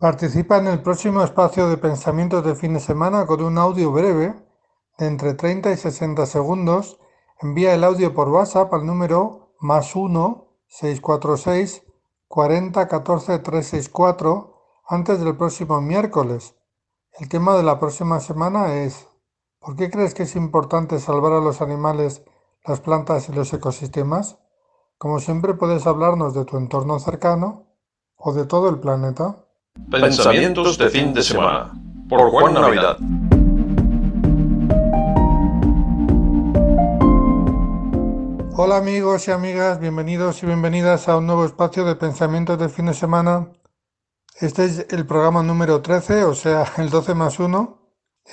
Participa en el próximo espacio de pensamientos de fin de semana con un audio breve de entre 30 y 60 segundos. Envía el audio por WhatsApp al número más 1 646 40 14 364 antes del próximo miércoles. El tema de la próxima semana es ¿Por qué crees que es importante salvar a los animales, las plantas y los ecosistemas? Como siempre puedes hablarnos de tu entorno cercano o de todo el planeta. Pensamientos de fin de semana por Juan Navidad. Hola amigos y amigas, bienvenidos y bienvenidas a un nuevo espacio de pensamientos de fin de semana. Este es el programa número 13, o sea, el 12 más 1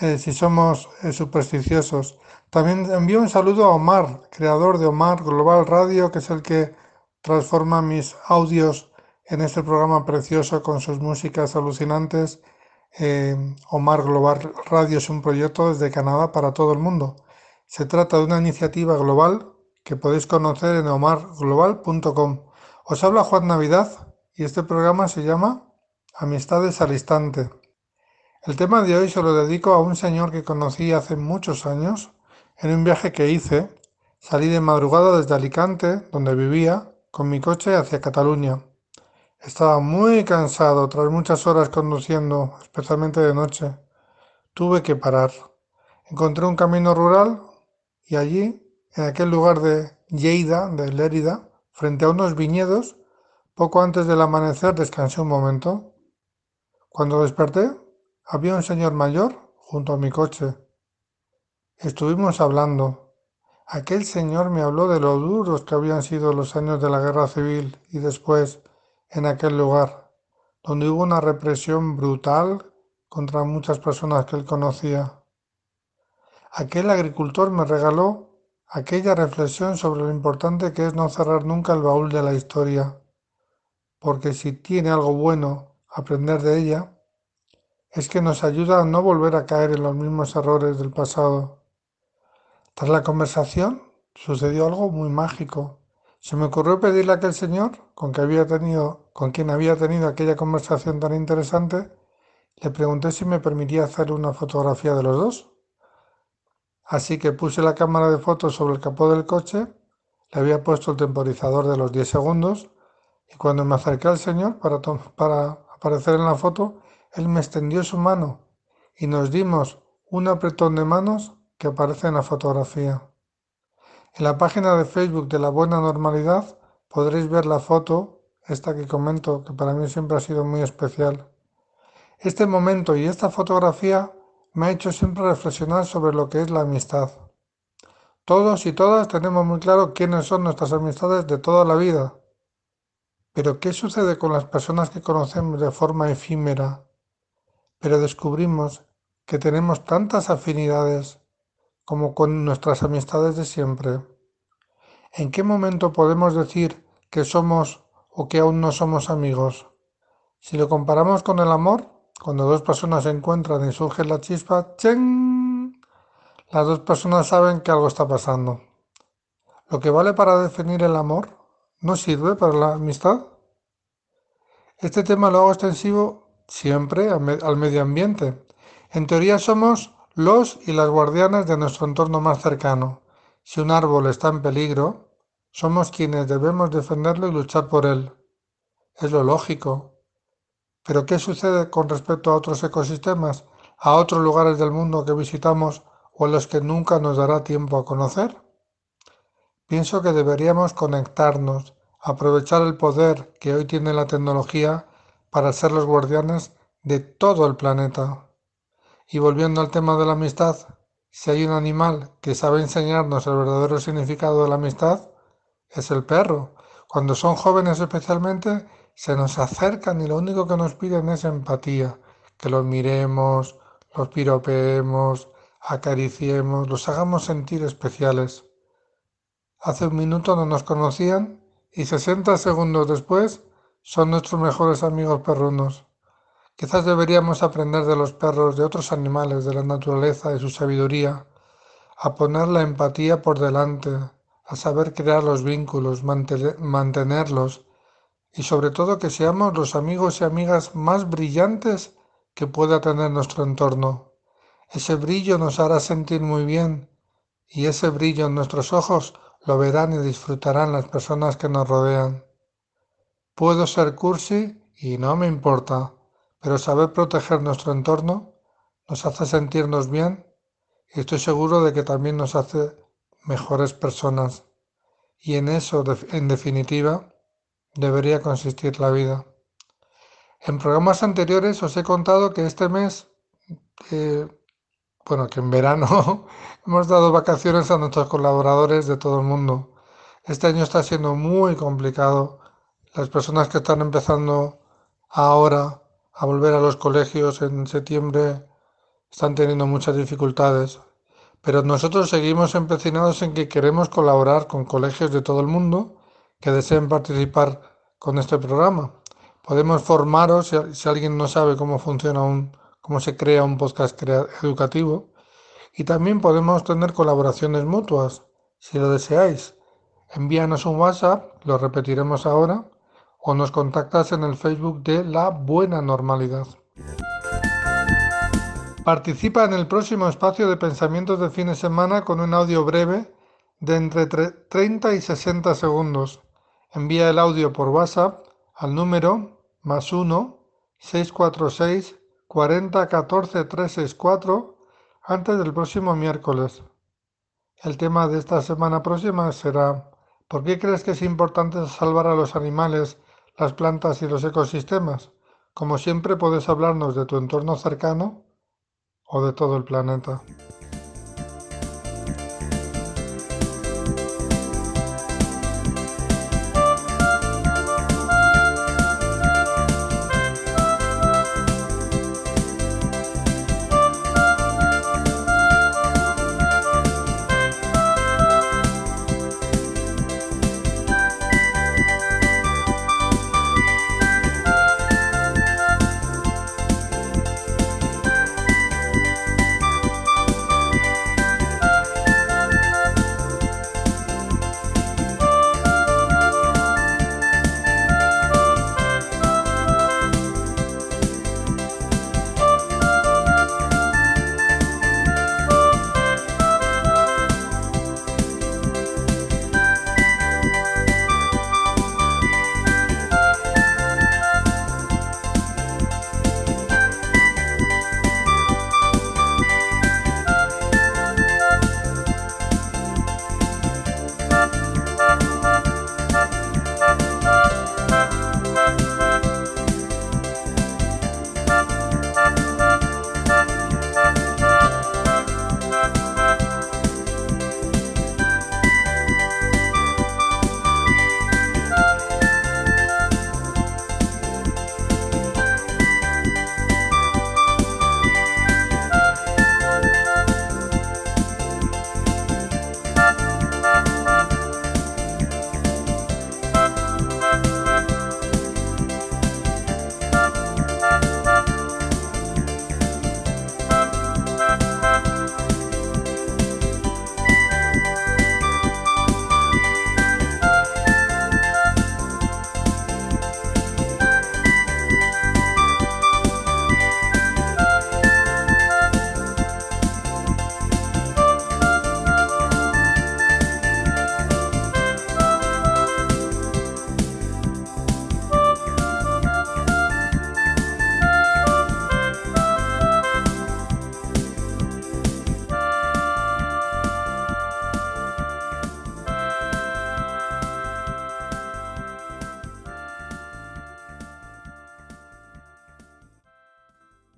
eh, si somos eh, supersticiosos. También envío un saludo a Omar, creador de Omar Global Radio, que es el que transforma mis audios en este programa precioso con sus músicas alucinantes. Eh, Omar Global Radio es un proyecto desde Canadá para todo el mundo. Se trata de una iniciativa global que podéis conocer en omarglobal.com. Os habla Juan Navidad y este programa se llama Amistades al Instante. El tema de hoy se lo dedico a un señor que conocí hace muchos años en un viaje que hice. Salí de madrugada desde Alicante, donde vivía, con mi coche hacia Cataluña. Estaba muy cansado tras muchas horas conduciendo, especialmente de noche. Tuve que parar. Encontré un camino rural y allí, en aquel lugar de Lleida, de Lérida, frente a unos viñedos, poco antes del amanecer descansé un momento. Cuando desperté, había un señor mayor junto a mi coche. Estuvimos hablando. Aquel señor me habló de lo duros que habían sido los años de la guerra civil y después en aquel lugar, donde hubo una represión brutal contra muchas personas que él conocía. Aquel agricultor me regaló aquella reflexión sobre lo importante que es no cerrar nunca el baúl de la historia, porque si tiene algo bueno aprender de ella, es que nos ayuda a no volver a caer en los mismos errores del pasado. Tras la conversación sucedió algo muy mágico. Se me ocurrió pedirle a aquel señor con, que había tenido, con quien había tenido aquella conversación tan interesante, le pregunté si me permitía hacer una fotografía de los dos. Así que puse la cámara de fotos sobre el capó del coche, le había puesto el temporizador de los 10 segundos y cuando me acerqué al señor para, para aparecer en la foto, él me extendió su mano y nos dimos un apretón de manos que aparece en la fotografía. En la página de Facebook de La Buena Normalidad podréis ver la foto, esta que comento, que para mí siempre ha sido muy especial. Este momento y esta fotografía me ha hecho siempre reflexionar sobre lo que es la amistad. Todos y todas tenemos muy claro quiénes son nuestras amistades de toda la vida. Pero ¿qué sucede con las personas que conocemos de forma efímera, pero descubrimos que tenemos tantas afinidades como con nuestras amistades de siempre. ¿En qué momento podemos decir que somos o que aún no somos amigos? Si lo comparamos con el amor, cuando dos personas se encuentran y surge la chispa, ¡chen! Las dos personas saben que algo está pasando. Lo que vale para definir el amor no sirve para la amistad. Este tema lo hago extensivo siempre al medio ambiente. En teoría somos los y las guardianes de nuestro entorno más cercano. Si un árbol está en peligro, somos quienes debemos defenderlo y luchar por él. Es lo lógico. Pero ¿qué sucede con respecto a otros ecosistemas, a otros lugares del mundo que visitamos o en los que nunca nos dará tiempo a conocer? Pienso que deberíamos conectarnos, aprovechar el poder que hoy tiene la tecnología para ser los guardianes de todo el planeta. Y volviendo al tema de la amistad, si hay un animal que sabe enseñarnos el verdadero significado de la amistad, es el perro. Cuando son jóvenes especialmente, se nos acercan y lo único que nos piden es empatía, que los miremos, los piropeemos, acariciemos, los hagamos sentir especiales. Hace un minuto no nos conocían y 60 segundos después son nuestros mejores amigos perrunos. Quizás deberíamos aprender de los perros, de otros animales, de la naturaleza, y su sabiduría, a poner la empatía por delante, a saber crear los vínculos, mantenerlos y sobre todo que seamos los amigos y amigas más brillantes que pueda tener nuestro entorno. Ese brillo nos hará sentir muy bien y ese brillo en nuestros ojos lo verán y disfrutarán las personas que nos rodean. Puedo ser cursi y no me importa, pero saber proteger nuestro entorno nos hace sentirnos bien y estoy seguro de que también nos hace mejores personas. Y en eso, en definitiva, debería consistir la vida. En programas anteriores os he contado que este mes, bueno, que en verano hemos dado vacaciones a nuestros colaboradores de todo el mundo. Este año está siendo muy complicado. Las personas que están empezando ahora a volver a los colegios en septiembre están teniendo muchas dificultades. Pero nosotros seguimos empecinados en que queremos colaborar con colegios de todo el mundo que deseen participar con este programa. Podemos formaros, si, alguien no sabe cómo funciona un, cómo se crea un podcast educativo, y también podemos tener colaboraciones mutuas, si lo deseáis. Envíanos un WhatsApp, lo repetiremos ahora, o nos contactas en el Facebook de La Buena Normalidad. Participa en el próximo espacio de pensamientos de fin de semana con un audio breve de entre 30 y 60 segundos. Envía el audio por WhatsApp al número más 1 646 40 14 364 antes del próximo miércoles. El tema de esta semana próxima será ¿Por qué crees que es importante salvar a los animales, las plantas y los ecosistemas? Como siempre puedes hablarnos de tu entorno cercano o de todo el planeta.